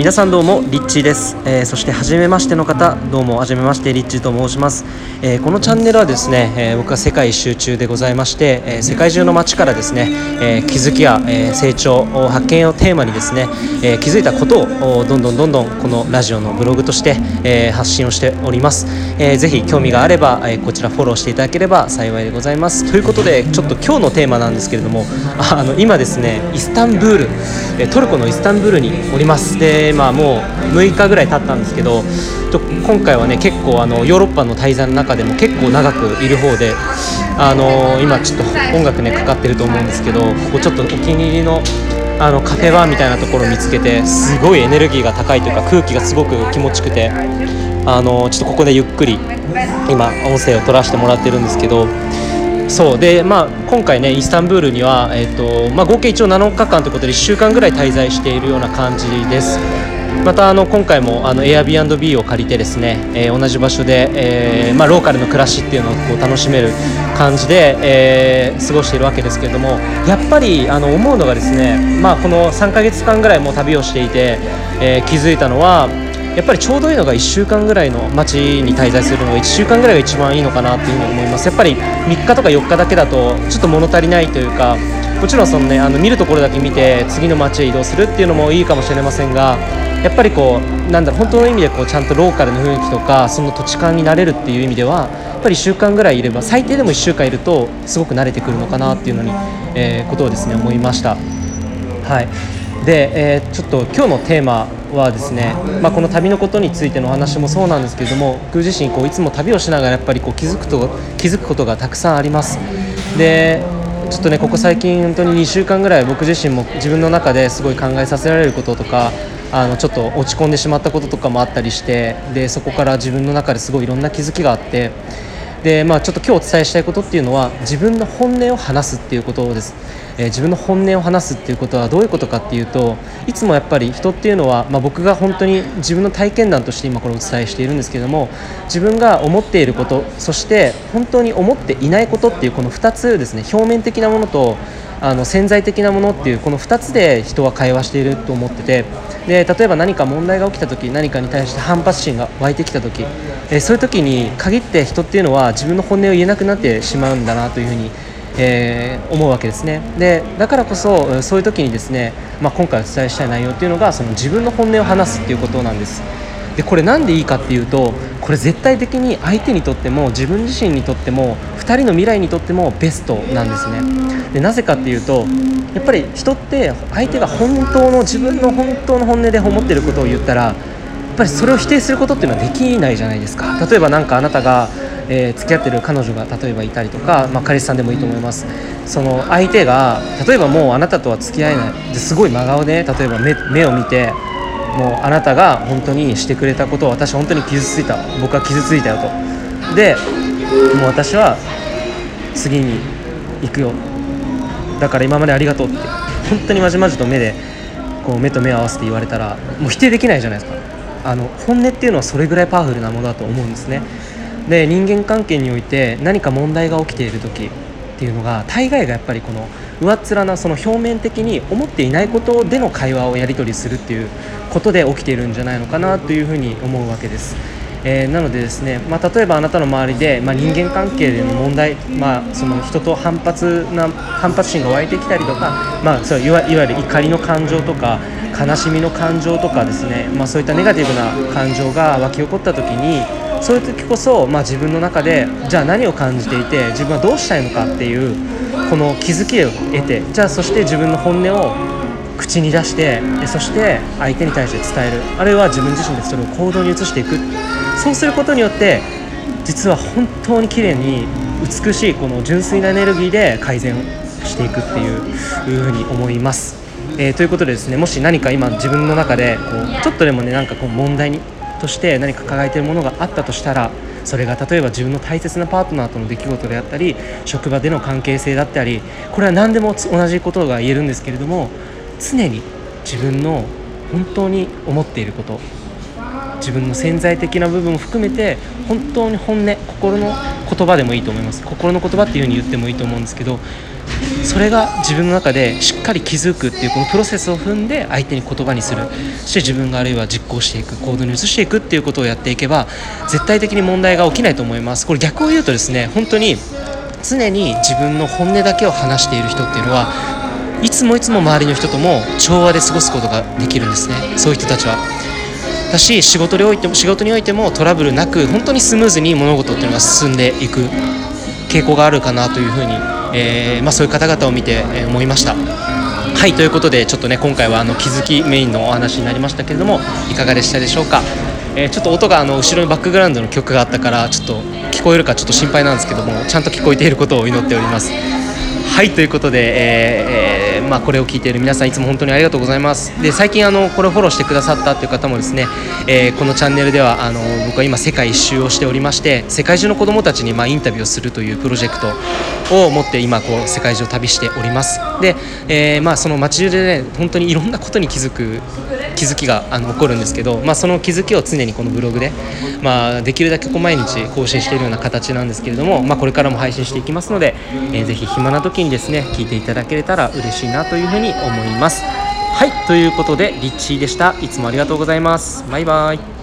皆さんどうもリッチーです、えー、そして初めましての方どうも初めましてリッチーと申します、えー、このチャンネルはですね、えー、僕は世界一周中でございまして、え世界中の街からですね、え気づきや、え成長発見をテーマにですね、え気づいたことをどんどんどんどんこのラジオのブログとして、え発信をしております、えー、ぜひ興味があれば、えこちらフォローしていただければ幸いでございます。ということでちょっと今日のテーマなんですけれどもあの今ですねイスタンブールえトルコのイスタンブールにおります。でまあ、もう6日ぐらい経ったんですけど今回はね結構あのヨーロッパの滞在の中でも結構長くいる方であの今ちょっと音楽ねかかってると思うんですけどここちょっとお気に入りのあのカフェバーみたいなところを見つけてすごいエネルギーが高いというか空気がすごく気持ちくてあのちょっとここでゆっくり今音声を取らせてもらってるんですけどそうで、まあ、今回ねイスタンブールには、えーとまあ、合計一応7日間ということで1週間ぐらい滞在しているような感じです。またあの今回もあの Airbnb を借りてですね、えー、同じ場所で、えー、まあ、ローカルの暮らしっていうのをこう楽しめる感じで、えー、過ごしているわけですけれどもやっぱりあの思うのがですね、まあ、この3ヶ月間ぐらいも旅をしていて、え気づいたのはやっぱりちょうどいいのが1週間ぐらいの街に滞在するのが1週間ぐらいが一番いいのかなっていうふに思いますやっぱり3日とか4日だけだとちょっと物足りないというかもちろんその、ね、あの見るところだけ見て次の街へ移動するっていうのもいいかもしれませんがやっぱりこうなんだろう本当の意味でこうちゃんとローカルの雰囲気とかその土地感になれるっていう意味ではやっぱり1週間ぐらいいれば最低でも1週間いるとすごく慣れてくるのかなっていうのに、えー、ことをですね思いました。はいで、えー、ちょっと今日のテーマはですね、まあ、この旅のことについてのお話もそうなんですけれども僕自身こういつも旅をしながらやっぱりこう気づくと気づくことがたくさんあります。でちょっとねここ最近本当に2週間ぐらい僕自身も自分の中ですごい考えさせられることとかあのちょっと落ち込んでしまったこととかもあったりしてでそこから自分の中ですごいいろんな気づきがあってで、まあ、ちょっと今日お伝えしたいことっていうのは自分の本音を話すっていうことです。えー、自分の本音を話すっていうことはどういうことかっていうといつもやっぱり人っていうのは、まあ、僕が本当に自分の体験談として今これお伝えしているんですけども自分が思っていることそして本当に思っていないことっていうこの2つですね表面的なものとあの潜在的なものっていうこの2つで人は会話していると思っててで例えば何か問題が起きた時何かに対して反発心が湧いてきた時、えそういう時に限って人っていうのは自分の本音を言えなくなってしまうんだなというふうにえー、思うわけですね。でだからこそそういう時にですね、まあ、今回お伝えしたい内容っていうのがその自分の本音を話すっていうことなんです。でこれ何でいいかっていうとこれ絶対的に相手にとっても自分自身にとっても2人の未来にとってもベストなんですね。でなぜかっていうとやっぱり人って相手が本当の自分の本当の本音で思ってることを言ったらやっぱりそれを否定することっていうのはできないじゃないですか。例えば何かあなたがえー、付き合ってる彼女が例えばいたりとか、まあ、彼氏さんでもいいと思います。その相手が例えばもうあなたとは付き合えない。ですごい真顔で例えば目目を見てもうあなたが本当にしてくれたことを私本当に傷ついた。僕は傷ついたよと。でもう私は次に行くよ。だから今までありがとう。って本当にまじまじと目でこう目と目を合わせて言われたらもう否定できないじゃないですか。あの本音っていうのはそれぐらいパワフルなものだと思うんですね。で人間関係において何か問題が起きている時っていうのが大概がやっぱりこの上っ面なその表面的に思っていないことでの会話をやり取りするっていうことで起きているんじゃないのかなというふうに思うわけです。えー、なのでですね、まあ、例えばあなたの周りで、まあ、人間関係での問題、まあ、その人と反発な反発心が湧いてきたりとか、まあ、そういわいわゆる怒りの感情とか悲しみの感情とかですね、まあ、そういったネガティブな感情が湧き起こった時にそういう時こそ、まあ、自分の中でじゃあ何を感じていて自分はどうしたいのかっていうこの気づきを得てじゃあそして自分の本音を口に出してそして相手に対して伝えるあるいは自分自身でそれを行動に移していくそうすることによって実は本当に綺麗に美しいこの純粋なエネルギーで改善していくっていうふうに思います。えー、ということでですねもし何か今自分の中でこうちょっとでもねなんかこう問題にとして何か抱えているものがあったとしたらそれが例えば自分の大切なパートナーとの出来事であったり職場での関係性だったりこれは何でも同じことが言えるんですけれども常に自分の本当に思っていること自分の潜在的な部分を含めて本当に本音心の言葉でもいいと思います。心の言葉っていうふうに言ってもいいと思うんですけどそれが自分の中でしっかり気づくっていうこのプロセスを踏んで相手に言葉にする。そして自分があるいは実行していく行動に移していくっていうことをやっていけば絶対的に問題が起きないと思います。これ逆を言うとですね本当に常に自分の本音だけを話している人っていうのはいつもいつも周りの人とも調和で過ごすことができるんですね。そういう人たちは。だし仕事においても仕事においてもトラブルなく本当にスムーズに物事っていうのが進んでいく傾向があるかなというふうに、えーまあ、そういう方々を見て、えー思いました。はいということでちょっとね今回はあの気づきメインのお話になりましたけれどもいかがでしたでしょうか、えーちょっと音があの後ろにバックグラウンドの曲があったからちょっと聞こえるかちょっと心配なんですけどもちゃんと聞こえていることを祈っております。はいということで、えーえまあ、これを聞いている皆さんいつも本当にありがとうございます。で最近あのこれをフォローしてくださったという方もですね、えーこのチャンネルではあの僕は今世界一周をしておりまして世界中の子どもたちにまあインタビューをするというプロジェクトを持って今こう世界中を旅しております。で、えーまあ、その街中でね本当にいろんなことに気づく気づきがあの起こるんですけど、まあ、その気づきを常にこのブログで、まあ、できるだけこう毎日更新しているような形なんですけれども、まあ、これからも配信していきますので、えーぜひ暇な時にですね聞いていただけれたら嬉しいななというふうに思います。はいということでリッチーでした。いつもありがとうございます。バイバイ。